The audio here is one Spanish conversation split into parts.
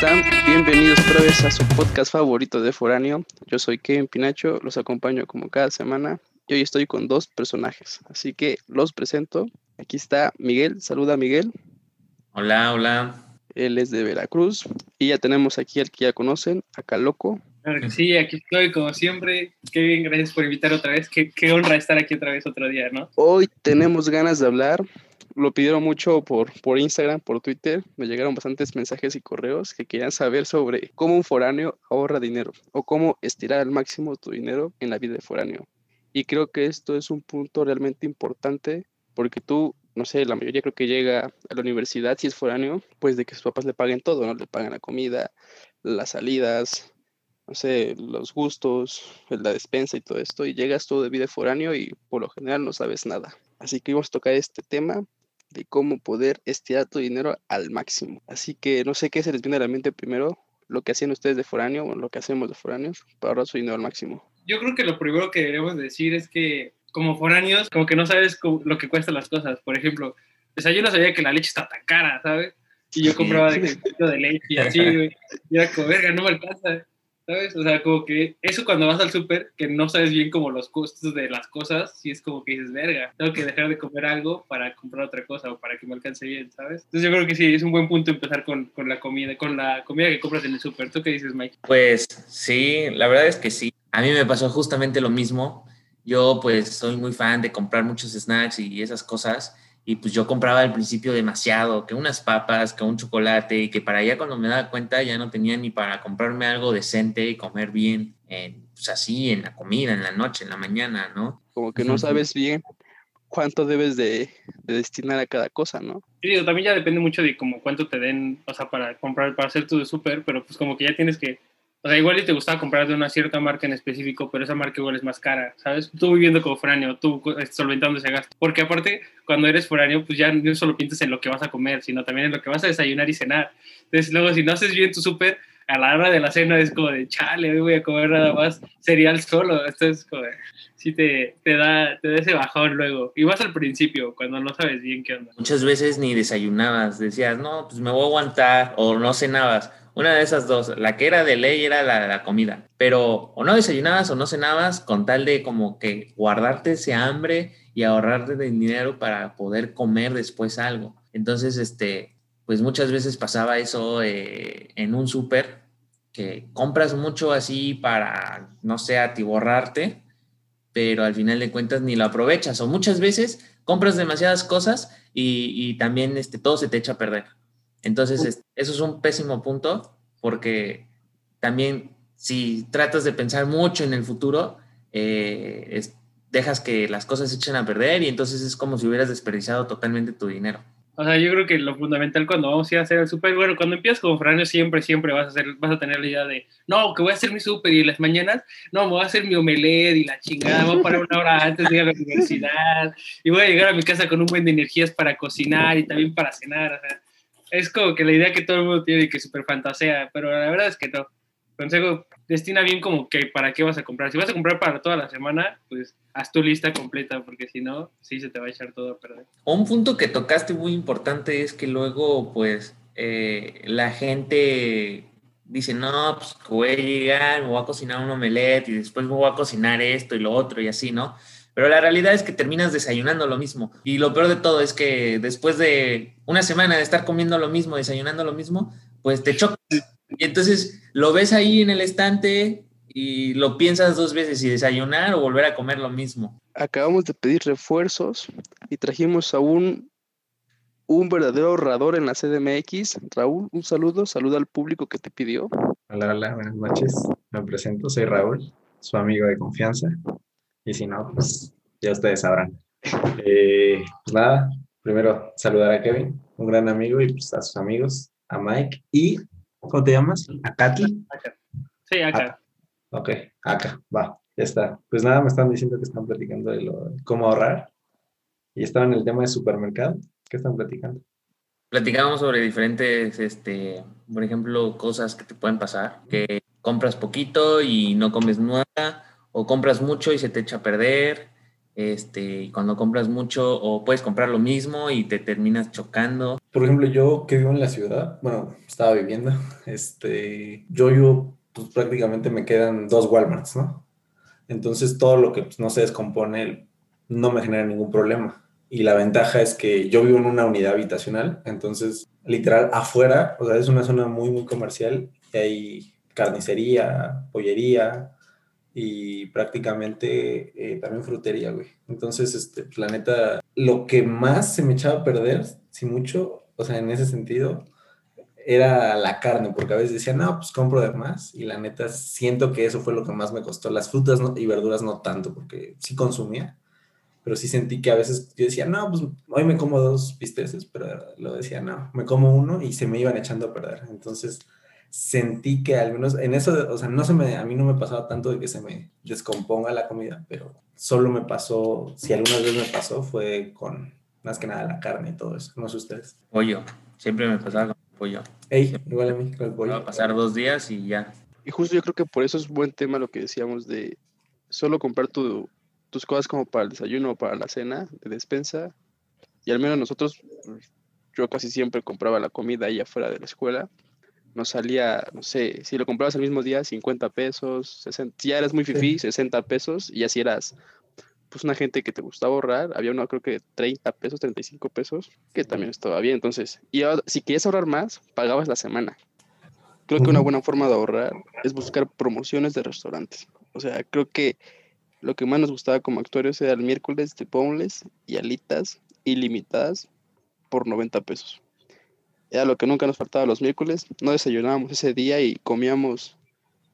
están? Bienvenidos otra vez a su podcast favorito de Foráneo. Yo soy Kevin Pinacho, los acompaño como cada semana y hoy estoy con dos personajes, así que los presento. Aquí está Miguel, saluda Miguel. Hola, hola. Él es de Veracruz y ya tenemos aquí al que ya conocen, acá Loco. Claro que sí, aquí estoy como siempre. Kevin, gracias por invitar otra vez. Qué, qué honra estar aquí otra vez otro día, ¿no? Hoy tenemos ganas de hablar lo pidieron mucho por, por Instagram, por Twitter. Me llegaron bastantes mensajes y correos que querían saber sobre cómo un foráneo ahorra dinero o cómo estirar al máximo tu dinero en la vida de foráneo. Y creo que esto es un punto realmente importante porque tú, no sé, la mayoría creo que llega a la universidad si es foráneo, pues de que sus papás le paguen todo, ¿no? Le pagan la comida, las salidas, no sé, los gustos, la despensa y todo esto, y llegas todo de vida foráneo y por lo general no sabes nada. Así que vamos a tocar este tema de cómo poder estirar tu dinero al máximo. Así que no sé qué se les viene a la mente primero, lo que hacían ustedes de foráneo o lo que hacemos de foráneos para ahorrar su dinero al máximo. Yo creo que lo primero que deberíamos decir es que como foráneos, como que no sabes lo que cuestan las cosas. Por ejemplo, sea, yo no sabía que la leche está tan cara, ¿sabes? Y yo compraba de, de leche y así, güey. Y era como, verga, no me alcanza. ¿Sabes? O sea, como que eso cuando vas al súper, que no sabes bien como los costos de las cosas, sí es como que dices, verga, tengo que dejar de comer algo para comprar otra cosa o para que me alcance bien, ¿sabes? Entonces yo creo que sí, es un buen punto empezar con, con la comida, con la comida que compras en el súper. ¿Tú qué dices, Mike? Pues sí, la verdad es que sí. A mí me pasó justamente lo mismo. Yo pues soy muy fan de comprar muchos snacks y esas cosas y pues yo compraba al principio demasiado, que unas papas, que un chocolate, y que para allá cuando me daba cuenta ya no tenía ni para comprarme algo decente y comer bien, pues así, en la comida, en la noche, en la mañana, ¿no? Como que no sabes bien cuánto debes de, destinar a cada cosa, ¿no? Sí, también ya depende mucho de como cuánto te den, o sea, para comprar, para hacer tu súper, pero pues como que ya tienes que o sea, igual y te gustaba comprar de una cierta marca en específico, pero esa marca igual es más cara, ¿sabes? Tú viviendo como foráneo, tú solventando ese gasto. Porque aparte, cuando eres foráneo, pues ya no solo piensas en lo que vas a comer, sino también en lo que vas a desayunar y cenar. Entonces, luego, si no haces bien tu súper, a la hora de la cena es como de, chale, hoy voy a comer nada más cereal solo. Entonces, como de, sí te, te, da, te da ese bajón luego. Y vas al principio, cuando no sabes bien qué onda. Muchas veces ni desayunabas, decías, no, pues me voy a aguantar, o no cenabas una de esas dos, la que era de ley era la de la comida, pero o no desayunabas o no cenabas con tal de como que guardarte ese hambre y ahorrarte de dinero para poder comer después algo. Entonces, este, pues muchas veces pasaba eso eh, en un súper, que compras mucho así para, no sé, atiborrarte, pero al final de cuentas ni lo aprovechas. O muchas veces compras demasiadas cosas y, y también este, todo se te echa a perder. Entonces, eso es un pésimo punto porque también si tratas de pensar mucho en el futuro, eh, dejas que las cosas se echen a perder y entonces es como si hubieras desperdiciado totalmente tu dinero. O sea, yo creo que lo fundamental cuando vamos a ir a hacer el súper, bueno, cuando empiezas como franio siempre, siempre vas a, hacer, vas a tener la idea de, no, que voy a hacer mi súper y las mañanas, no, me voy a hacer mi omelette y la chingada, voy a parar una hora antes de ir a la universidad y voy a llegar a mi casa con un buen de energías para cocinar y también para cenar. O sea, es como que la idea que todo el mundo tiene que súper fantasea, pero la verdad es que no. Consejo, destina bien como que para qué vas a comprar. Si vas a comprar para toda la semana, pues haz tu lista completa, porque si no, sí se te va a echar todo a perder. Un punto que tocaste muy importante es que luego, pues, eh, la gente dice, no, pues voy a llegar, me voy a cocinar un omelette y después me voy a cocinar esto y lo otro y así, ¿no? Pero la realidad es que terminas desayunando lo mismo. Y lo peor de todo es que después de una semana de estar comiendo lo mismo, desayunando lo mismo, pues te chocas. Y entonces lo ves ahí en el estante y lo piensas dos veces si desayunar o volver a comer lo mismo. Acabamos de pedir refuerzos y trajimos a un, un verdadero ahorrador en la CDMX. Raúl, un saludo, saluda al público que te pidió. Hola, hola, buenas noches. Me presento, soy Raúl, su amigo de confianza. Y si no, pues ya ustedes sabrán. Eh, pues nada, primero saludar a Kevin, un gran amigo, y pues a sus amigos, a Mike y, ¿cómo te llamas? ¿A Katy? Sí, acá. Ok, acá, va, ya está. Pues nada, me están diciendo que están platicando de, lo, cómo ahorrar y estaban en el tema de supermercado. ¿Qué están platicando? Platicamos sobre diferentes, este, por ejemplo, cosas que te pueden pasar, que compras poquito y no comes nada, o compras mucho y se te echa a perder, este, y cuando compras mucho o puedes comprar lo mismo y te terminas chocando. por ejemplo, yo que vivo en la ciudad, bueno, estaba viviendo, este, yo vivo, pues prácticamente me quedan dos Walmarts, ¿no? Entonces todo lo que pues, no se descompone no me genera ningún problema. Y la ventaja es que yo vivo en una unidad habitacional, entonces literal afuera, o sea, es una zona muy, muy comercial y hay carnicería, pollería y prácticamente eh, también frutería, güey. Entonces, este, pues, la neta, lo que más se me echaba a perder, si mucho, o sea, en ese sentido, era la carne, porque a veces decía, no, pues compro de más, y la neta siento que eso fue lo que más me costó. Las frutas y verduras no tanto, porque sí consumía, pero sí sentí que a veces yo decía, no, pues hoy me como dos bisteces, pero lo decía, no, me como uno y se me iban echando a perder. Entonces sentí que al menos en eso, o sea, no se me, a mí no me pasaba tanto de que se me descomponga la comida, pero solo me pasó, si alguna vez me pasó, fue con más que nada la carne y todo eso, no sé ustedes. Pollo, siempre me pasaba con pollo. Ey, igual a mí, con el pollo. Va a pasar dos días y ya. Y justo yo creo que por eso es buen tema lo que decíamos de solo comprar tu, tus cosas como para el desayuno o para la cena de despensa. Y al menos nosotros, yo casi siempre compraba la comida ahí afuera de la escuela. Nos salía, no sé, si lo comprabas el mismo día, 50 pesos, 60, si ya eras muy fifí, 60 pesos, y así eras pues una gente que te gustaba ahorrar, había uno creo que 30 pesos, 35 pesos, que también estaba bien. Entonces, y si querías ahorrar más, pagabas la semana. Creo que una buena forma de ahorrar es buscar promociones de restaurantes. O sea, creo que lo que más nos gustaba como actuarios era el miércoles de boneless y alitas ilimitadas por 90 pesos. Era lo que nunca nos faltaba los miércoles. No desayunábamos ese día y comíamos,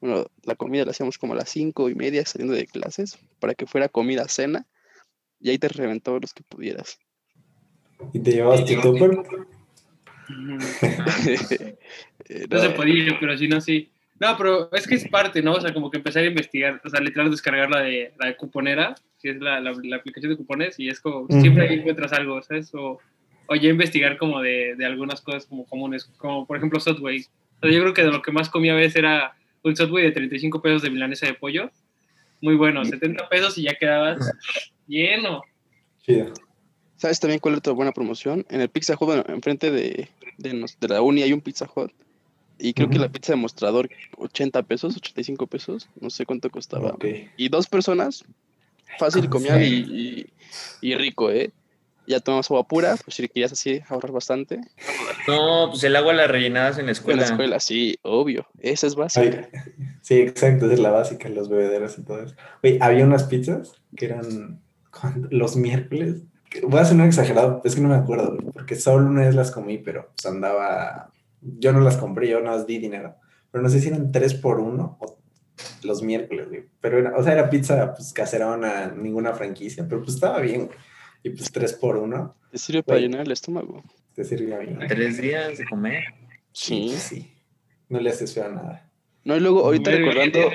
bueno, la comida la hacíamos como a las cinco y media saliendo de clases para que fuera comida cena y ahí te reventó los que pudieras. ¿Y te llevabas tu tupper? Eh, no, se podía, pero si no, sí. No, pero es que es parte, ¿no? O sea, como que empezar a investigar, o sea, literal descargar la de, la de cuponera, que es la, la, aplicación de cupones, y es como, siempre ahí encuentras algo, ¿sabes? O, o ya investigar como de, de, algunas cosas como comunes, como por ejemplo Subway. O sea, yo creo que de lo que más comía a veces era un Subway de 35 pesos de milanesa de pollo, muy bueno, 70 pesos y ya quedabas lleno. ¿Sabes también cuál es otra buena promoción? En el Pizza Hut, bueno, enfrente de, de, de la uni hay un Pizza Hut y creo que la pizza de mostrador, 80 pesos, 85 pesos, no sé cuánto costaba. Y dos personas, fácil, ah, comía y, y, rico, ¿eh? Ya tomamos agua pura, pues si querías así ahorrar bastante. No, pues el agua la rellenabas en la escuela. En la escuela, sí, obvio. Esa es básica. sí, exacto, esa es la básica, los bebederos y todo eso. Oye, había unas pizzas que eran los miércoles. Voy a ser un exagerado, es que no me acuerdo, porque solo una vez las comí, pero pues andaba yo no las compré, yo no las di dinero. Pero no sé si eran tres por uno o los miércoles, güey. Pero, era, o sea, era pizza pues, caserona, ninguna franquicia, pero pues estaba bien, Y pues tres por uno. Te sirve para llenar el estómago. Te sirve bien. Tres días de comer. Sí. Sí. No le haces feo a nada. No, y luego, ahorita recordando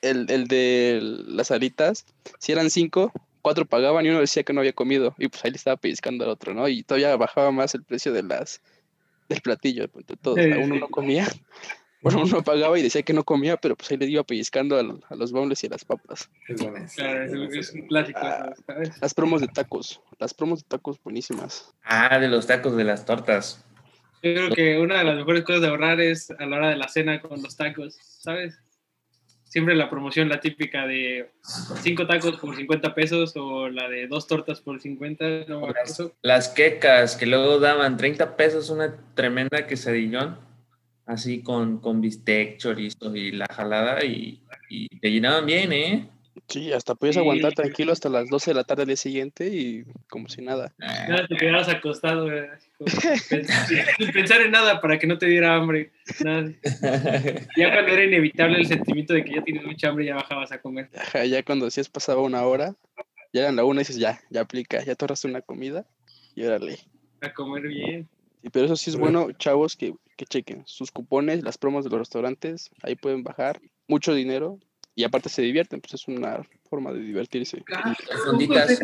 el, el de las alitas, si eran cinco, cuatro pagaban y uno decía que no había comido. Y pues ahí le estaba pellizcando al otro, ¿no? Y todavía bajaba más el precio de las del platillo, de todo. Uno no comía, bueno, uno pagaba y decía que no comía, pero pues ahí le iba pellizcando a, los bombles y a las papas. Es, un clásico. Ah, las promos de tacos, las promos de tacos buenísimas. Ah, de los tacos de las tortas. Yo creo que una de las mejores cosas de ahorrar es a la hora de la cena con los tacos, ¿sabes? siempre la promoción, la típica de cinco tacos por 50 pesos o la de dos tortas por 50. No, las, quecas que luego daban 30 pesos, una tremenda quesadillón, así con, con bistec, chorizo y la jalada y, y te llenaban bien, ¿eh? Sí, hasta podías aguantar tranquilo hasta las 12 de la tarde del día siguiente y como si nada. Nada, te quedabas acostado, sin pensar en nada para que no te diera hambre. Ya cuando era inevitable el sentimiento de que ya tienes mucha hambre, ya bajabas a comer. ya cuando decías pasaba una hora, ya eran la una y dices, ya, ya aplica, ya te una comida y órale. A comer bien. Pero eso sí es bueno, chavos, que, que chequen sus cupones, las promos de los restaurantes, ahí pueden bajar mucho dinero y aparte se divierten, pues es una forma de divertirse. Ah, fonditas.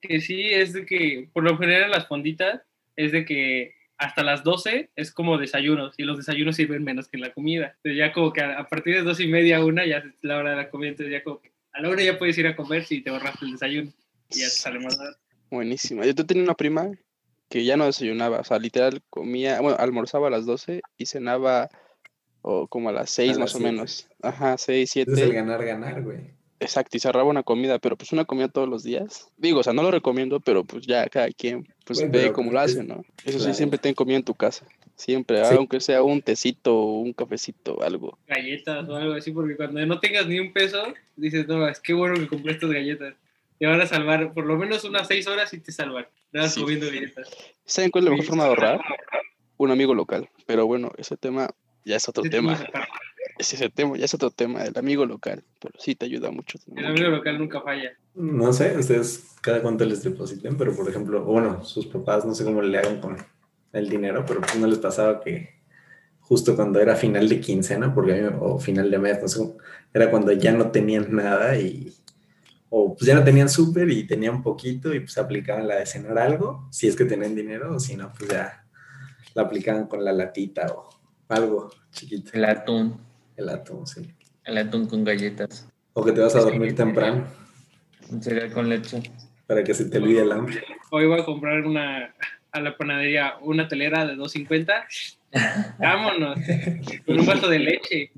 Que sí, es de que, por lo general las fonditas, es de que hasta las 12 es como desayunos y los desayunos sirven menos que la comida. Entonces ya como que a, partir de dos y media, una, ya es la hora de la comida, entonces ya como que a la hora ya puedes ir a comer si te ahorraste el desayuno y ya te sale más barato. Buenísima. Yo tenía una prima que ya no desayunaba, o sea, literal comía, bueno, almorzaba a las 12 y cenaba o como a las 6 las más o siete. menos. Ajá, 6, Es el 7. ganar, ganar, güey. Exacto, y cerraba una comida, pero pues una comida todos los días. Digo, o sea, no lo recomiendo, pero pues ya cada quien pues ve pero cómo lo hace, ¿no? Eso sí, siempre ten comida en tu casa. Siempre, Sí. aunque sea un tecito o un cafecito, algo. galletas o algo así, porque cuando no tengas ni un peso, dices, no, es que bueno que compré estas galletas. Te van a salvar por lo menos unas seis horas y te salvan. Nada Sí. comiendo galletas. ¿Saben cuál es la mejor forma de ahorrar? Un amigo local. Pero bueno, ese tema ya es otro tema. aparte. Ese, tema ya es otro tema, el amigo local. Pero sí te ayuda mucho. El amigo local nunca falla. No sé, ustedes cada cuánto les depositen, pero por ejemplo, o bueno, sus papás, no sé cómo le hagan con el dinero, pero pues no les pasaba que justo cuando era final de quincena, porque a mí, o final de mes, no sé cómo, era cuando ya no tenían nada y, o pues ya no tenían súper y tenían poquito y pues aplicaban la de cenar algo, si es que tenían dinero, o si no, pues ya la aplicaban con la latita o algo chiquito, El atún. el atún, sí. El atún con galletas. O que te vas a dormir temprano Un cereal con leche. para que se te olvide el hambre. Hoy voy a comprar una a la panadería una telera de 2.50. Vámonos. Con un vaso de leche.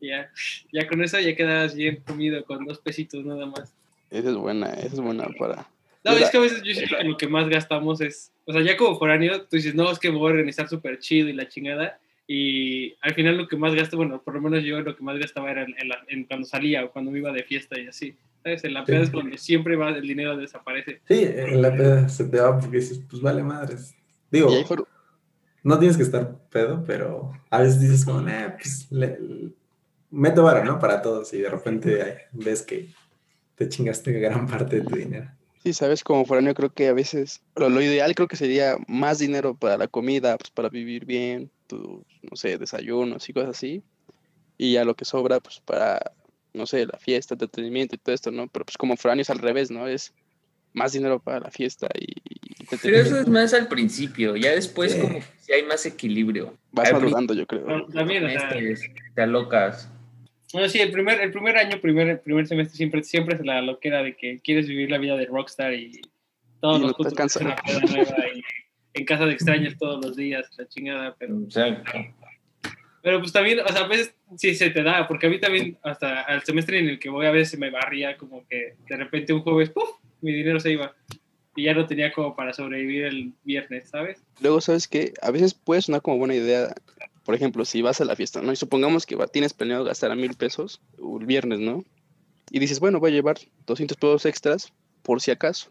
Ya, ya con eso ya quedas bien comido con dos pesitos nada más. Esa es buena, esa es buena para... No, es la- que a veces yo siento que lo que más gastamos es, o sea, ya como foráneo, tú dices, no, es que me voy a organizar súper chido y la chingada, y al final lo que más gasto, bueno, por lo menos yo lo que más gastaba era en, en la- en cuando salía o cuando me iba de fiesta y así, ¿sabes? En la peda es donde siempre va, el dinero desaparece. Sí, en la peda se te va porque dices, pues vale madres. Digo, for- no tienes que estar pedo, pero a veces dices como, nah, pues le, le- meto vara, ¿no? Para todos y de repente ves que te chingaste gran parte de tu dinero. Sí, sabes, como foráneo creo que a veces lo, lo ideal creo que sería más dinero para la comida, pues para vivir bien, tu, no sé, desayunos y cosas así. Y ya lo que sobra, pues para, no sé, la fiesta, entretenimiento y todo esto, ¿no? Pero pues como foráneo es al revés, ¿no? Es más dinero para la fiesta y, y Pero eso es más al principio. Ya después Sí. como que sí hay más equilibrio. Vas madurando, yo creo. También, o sea, Meses, te alocas. Bueno, sí, el primer, el primer año, primer, primer semestre siempre, siempre es la loquera de que quieres vivir la vida de rockstar y todos Y los no putos nueva y en casa de extraños todos los días, la chingada, pero... Exacto. Pero pues también, o sea, a veces sí se te da, porque a mí también, hasta al semestre en el que voy, a veces me barría como que de repente un jueves, ¡puf! mi dinero se iba. Y ya no tenía como para sobrevivir el viernes, ¿sabes? Luego, ¿sabes qué? A veces puede sonar como buena idea, por ejemplo, si vas a la fiesta, ¿no? Y supongamos que va- tienes planeado gastar a mil pesos el viernes, ¿no? Y dices, bueno, voy a llevar 200 pesos extras por si acaso.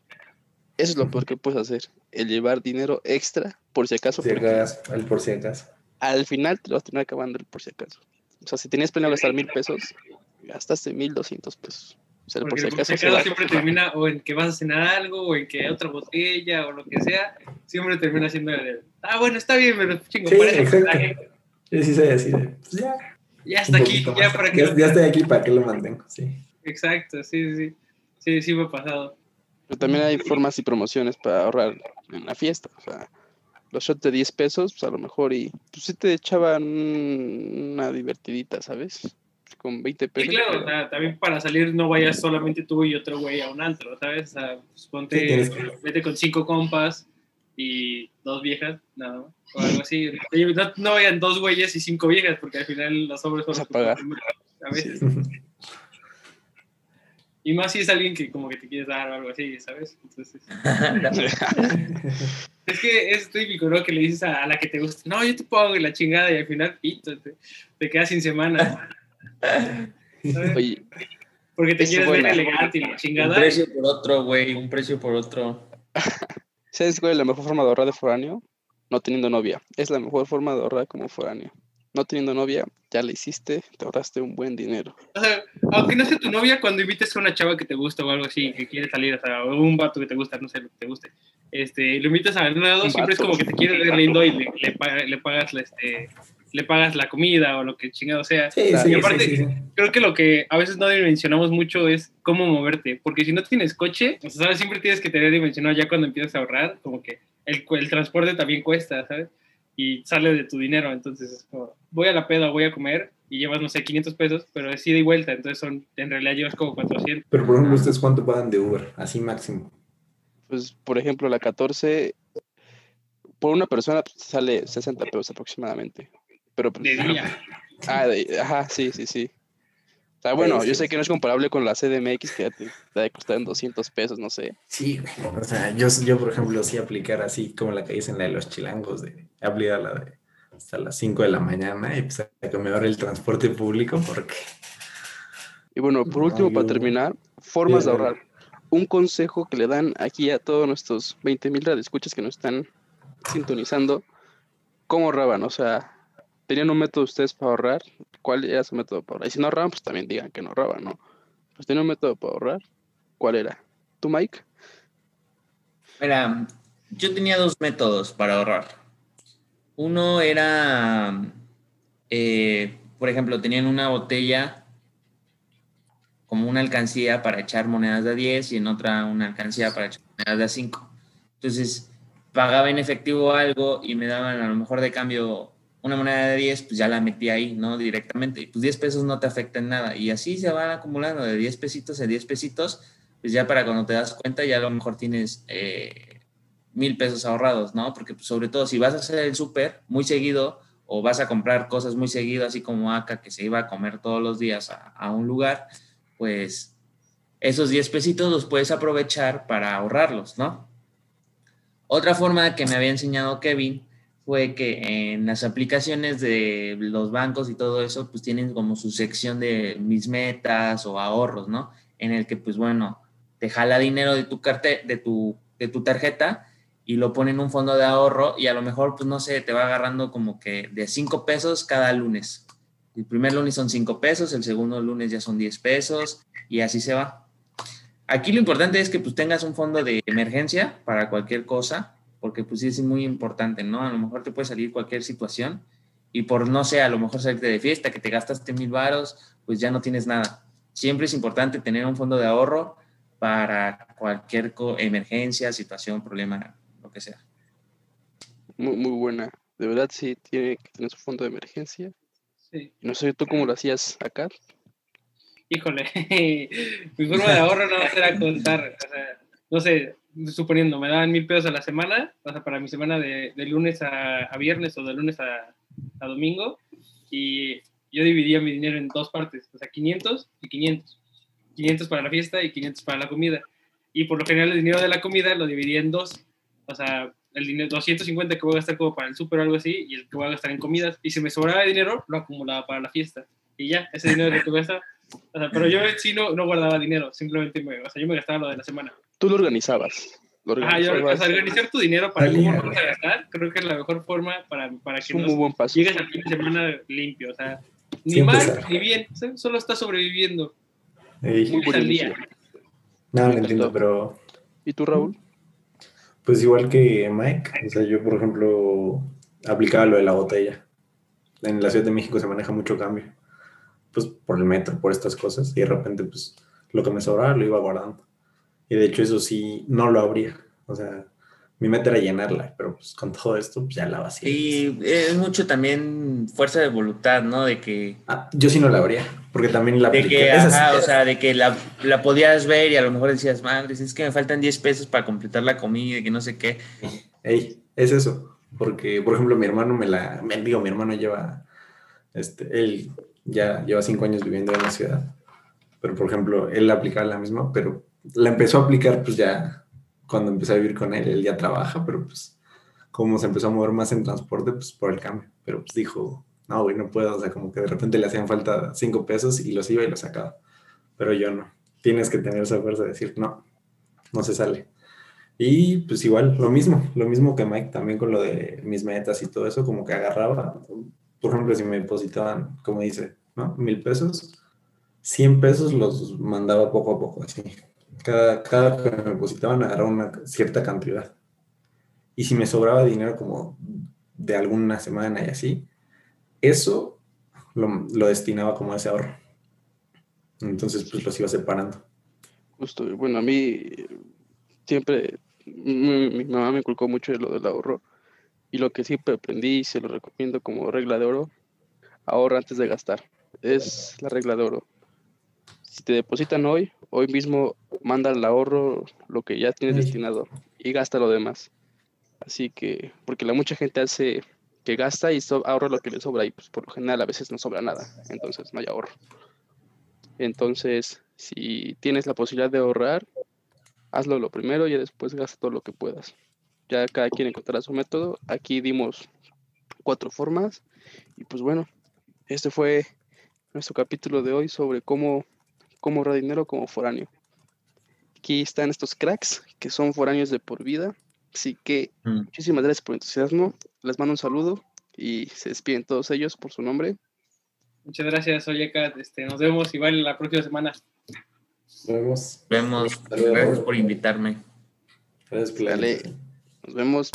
Eso es lo peor que puedes hacer, el llevar dinero extra por si acaso, Si acaso, el por si acaso. al final te lo vas a tener acabando el por si acaso. O sea, si tenías planeado gastar mil pesos, gastaste mil doscientos pesos. O sea, el por Porque si acaso va. siempre termina o en que vas a cenar algo, o en que otra botella, o lo que sea, siempre termina siendo el, ah, bueno, está bien, me lo chingo, Sí, Yo sí así de, pues ya. Ya está aquí, ya más. para que... ya, ya estoy aquí, ¿para qué lo mantengo? Sí. Exacto, sí, sí, sí, sí, sí me ha pasado. Pero también hay formas y promociones para ahorrar en la fiesta. O sea, los shots de 10 pesos, pues a lo mejor, y pues sí te echaban un- una divertidita, ¿sabes? Con 20 Sí, pesos. claro, pero- o sea, también para salir no vayas solamente tú y otro güey a un antro, ¿sabes? O sea, pues ponte, Sí, que- vete con cinco compas y dos viejas, nada más, o algo así. No, no vayan dos güeyes y cinco viejas, porque al final los hombres son los pagar. a veces. Y más si es alguien que como que te quieres dar o algo así, ¿sabes? Entonces, es que es típico, ¿no? Que le dices a, a la que te gusta, no, yo te pongo la chingada y al final, pito, te, te quedas sin semana. ¿sabes? Oye, Porque te quieres buena. ver elegante y la Un chingada. precio por otro, güey. Un precio por otro. ¿Sabes cuál es la mejor forma de ahorrar de foráneo? No teniendo novia. Es la mejor forma de ahorrar como foráneo. No teniendo novia, ya la hiciste, te ahorraste un buen dinero. O sea, aunque no sea tu novia, cuando invites a una chava que te gusta o algo así, que quiere salir, o sea, un vato que te gusta, no sé lo que te guste, este, lo invitas a un lado, siempre es como que te quiere ver lindo y le, le, le pagas la, este, le pagas la comida o lo que chingado sea. Sí, Claro. sí, Y aparte- sí, sí, sí. Creo que lo que a veces no dimensionamos mucho es cómo moverte, porque si no tienes coche, o sea, ¿sabes? siempre tienes que tener dimensionado ya cuando empiezas a ahorrar, como que el, el transporte también cuesta, ¿sabes? Y sale de tu dinero, entonces es como, voy a la peda, voy a comer y llevas, no sé, 500 pesos, pero es ida y vuelta, entonces son, en realidad llevas como 400. Pero por ejemplo, ¿ustedes cuánto pagan de Uber? Así máximo. Pues, por ejemplo, la 14, por una persona sale 60 pesos aproximadamente. Pero pues, De día. Ah, de- ajá, sí, sí, sí. O sea, bueno, yo sé que no es comparable con la CDMX, que ya te, te debe costar en 200 pesos, no sé. Sí, güey. O sea, yo, yo, por ejemplo, sí aplicar así como la que dicen la de los chilangos, de aplicar la de hasta las 5 de la mañana y pues a que me el transporte público porque Y bueno, por No, último, para yo- terminar, formas de ahorrar. Un consejo que le dan aquí a todos nuestros 20 mil radioescuchas que nos están sintonizando, ¿cómo ahorraban? O sea, ¿tenían un método ustedes para ahorrar? ¿Cuál era su método para ahorrar? Y si no ahorraban, pues también digan que no ahorraban, ¿no? Pues tenían un método para ahorrar. ¿Cuál era? ¿Tú, Mike? Mira, yo tenía dos métodos para ahorrar. Uno era, eh, por ejemplo, tenían una botella como una alcancía para echar monedas de a 10 y en otra una alcancía para echar monedas de a 5. Entonces, pagaba en efectivo algo y me daban a lo mejor de cambio una moneda de 10, pues ya la metí ahí, ¿no? Directamente. Y pues 10 pesos no te afectan nada. Y así se van acumulando de 10 pesitos a 10 pesitos, pues ya para cuando te das cuenta ya a lo mejor tienes eh, mil pesos ahorrados, ¿no? Porque pues, sobre todo si vas a hacer el súper muy seguido o vas a comprar cosas muy seguido, así como acá que se iba a comer todos los días a, a un lugar, pues esos 10 pesitos los puedes aprovechar para ahorrarlos, ¿no? Otra forma que me había enseñado Kevin fue que en las aplicaciones de los bancos y todo eso, pues tienen como su sección de mis metas o ahorros, ¿no? En el que, pues bueno, te jala dinero de tu, carte de tu, de tu tarjeta y lo pone en un fondo de ahorro y a lo mejor, pues no sé, te va agarrando como que de 5 pesos cada lunes. El primer lunes son 5 pesos, el segundo lunes ya son 10 pesos y así se va. Aquí lo importante es que pues tengas un fondo de emergencia para cualquier cosa, porque pues sí es muy importante, ¿no? A lo mejor te puede salir cualquier situación y por, no sé, a lo mejor salirte de fiesta, que te gastaste mil varos, pues ya no tienes nada. Siempre es importante tener un fondo de ahorro para cualquier emergencia, situación, problema, lo que sea. Muy, muy buena. De verdad, sí, tiene que tener su fondo de emergencia. Sí. No sé tú cómo lo hacías acá. Híjole, mi forma de ahorro no va a ser a contar. O sea, no sé, suponiendo, me daban mil pesos a la semana, o sea, para mi semana de, lunes a, viernes o de lunes a, domingo, y yo dividía mi dinero en dos partes, o sea, 500 y 500. 500 para la fiesta y 500 para la comida. Y por lo general el dinero de la comida lo dividía en dos. O sea, el dinero 250 que voy a gastar como para el súper o algo así, y el que voy a gastar en comidas. Y si me sobraba dinero, lo acumulaba para la fiesta. Y ya, ese dinero que voy a gastar. O sea, pero yo en sí no, no guardaba dinero, simplemente me, o sea, yo me gastaba lo de la semana. Tú lo organizabas. Lo Ajá, yo, o organizabas. sea, organizar tu dinero para cómo vas a gastar, creo que es la mejor forma para, para que un no muy buen paso. llegues al fin de semana limpio. O sea, ni mal ni bien, o sea, solo estás sobreviviendo. Ey, Muy buen día. no, lo entiendo, pero ¿Y tú, Raúl? Pues igual que Mike, o sea, yo por ejemplo aplicaba lo de la botella. En la Ciudad de México se maneja mucho cambio, pues por el metro, por estas cosas, y de repente pues lo que me sobraba lo iba guardando. Y de hecho eso sí, no lo abría, o sea, mi meta era llenarla, pero pues con todo esto pues ya la vacía. Y es mucho también fuerza de voluntad, ¿no? De que, Ah, yo sí no la abría, porque también la de apliqué. que, ajá, o sea, de que la, la podías ver y a lo mejor decías, madre, es que me faltan 10 pesos para completar la comida y que no sé qué. Ey, es eso. Porque, por ejemplo, mi hermano me la. Me, digo, mi hermano lleva. Este, él ya lleva cinco años viviendo en la ciudad. Pero, por ejemplo, él la aplicaba la misma, pero la empezó a aplicar, pues ya cuando empecé a vivir con él. Él ya trabaja, pero pues, como se empezó a mover más en transporte, pues por el cambio. Pero pues dijo, no, güey, no puedo. O sea, como que de repente le hacían falta cinco pesos y los iba y los sacaba. Pero yo no. Tienes que tener esa fuerza de decir, no, no se sale. Y pues igual, lo mismo, lo mismo que Mike, también con lo de mis metas y todo eso, como que agarraba, por ejemplo, si me depositaban, como dice, ¿no? Mil pesos, 100 pesos los mandaba poco a poco, así. Cada, cada que me depositaban agarraba una cierta cantidad. Y si me sobraba dinero como de alguna semana y así, eso lo, lo destinaba como a ese ahorro. Entonces, pues los iba separando. Justo, bueno, a mí siempre mi, mi mamá me inculcó mucho de lo del ahorro y lo que siempre aprendí y se lo recomiendo como regla de oro, ahorra antes de gastar. Es la regla de oro. Si te depositan hoy, hoy mismo manda al ahorro lo que ya tienes destinado y gasta lo demás. Así que, porque la mucha gente hace que gasta y ahorra lo que le sobra y pues por lo general a veces no sobra nada, entonces no hay ahorro. Entonces, si tienes la posibilidad de ahorrar, hazlo lo primero y después gasta todo lo que puedas. Ya cada quien encontrará su método. Aquí dimos cuatro formas y pues bueno, este fue nuestro capítulo de hoy sobre cómo, cómo ahorrar dinero como foráneo. Aquí están estos cracks que son foráneos de por vida Así que mm. muchísimas gracias por el entusiasmo. Les mando un saludo y se despiden todos ellos por su nombre. Muchas gracias, Oyeka. Este, nos vemos igual la próxima semana. Nos vemos. Vemos. Gracias por invitarme. Gracias por Nos vemos.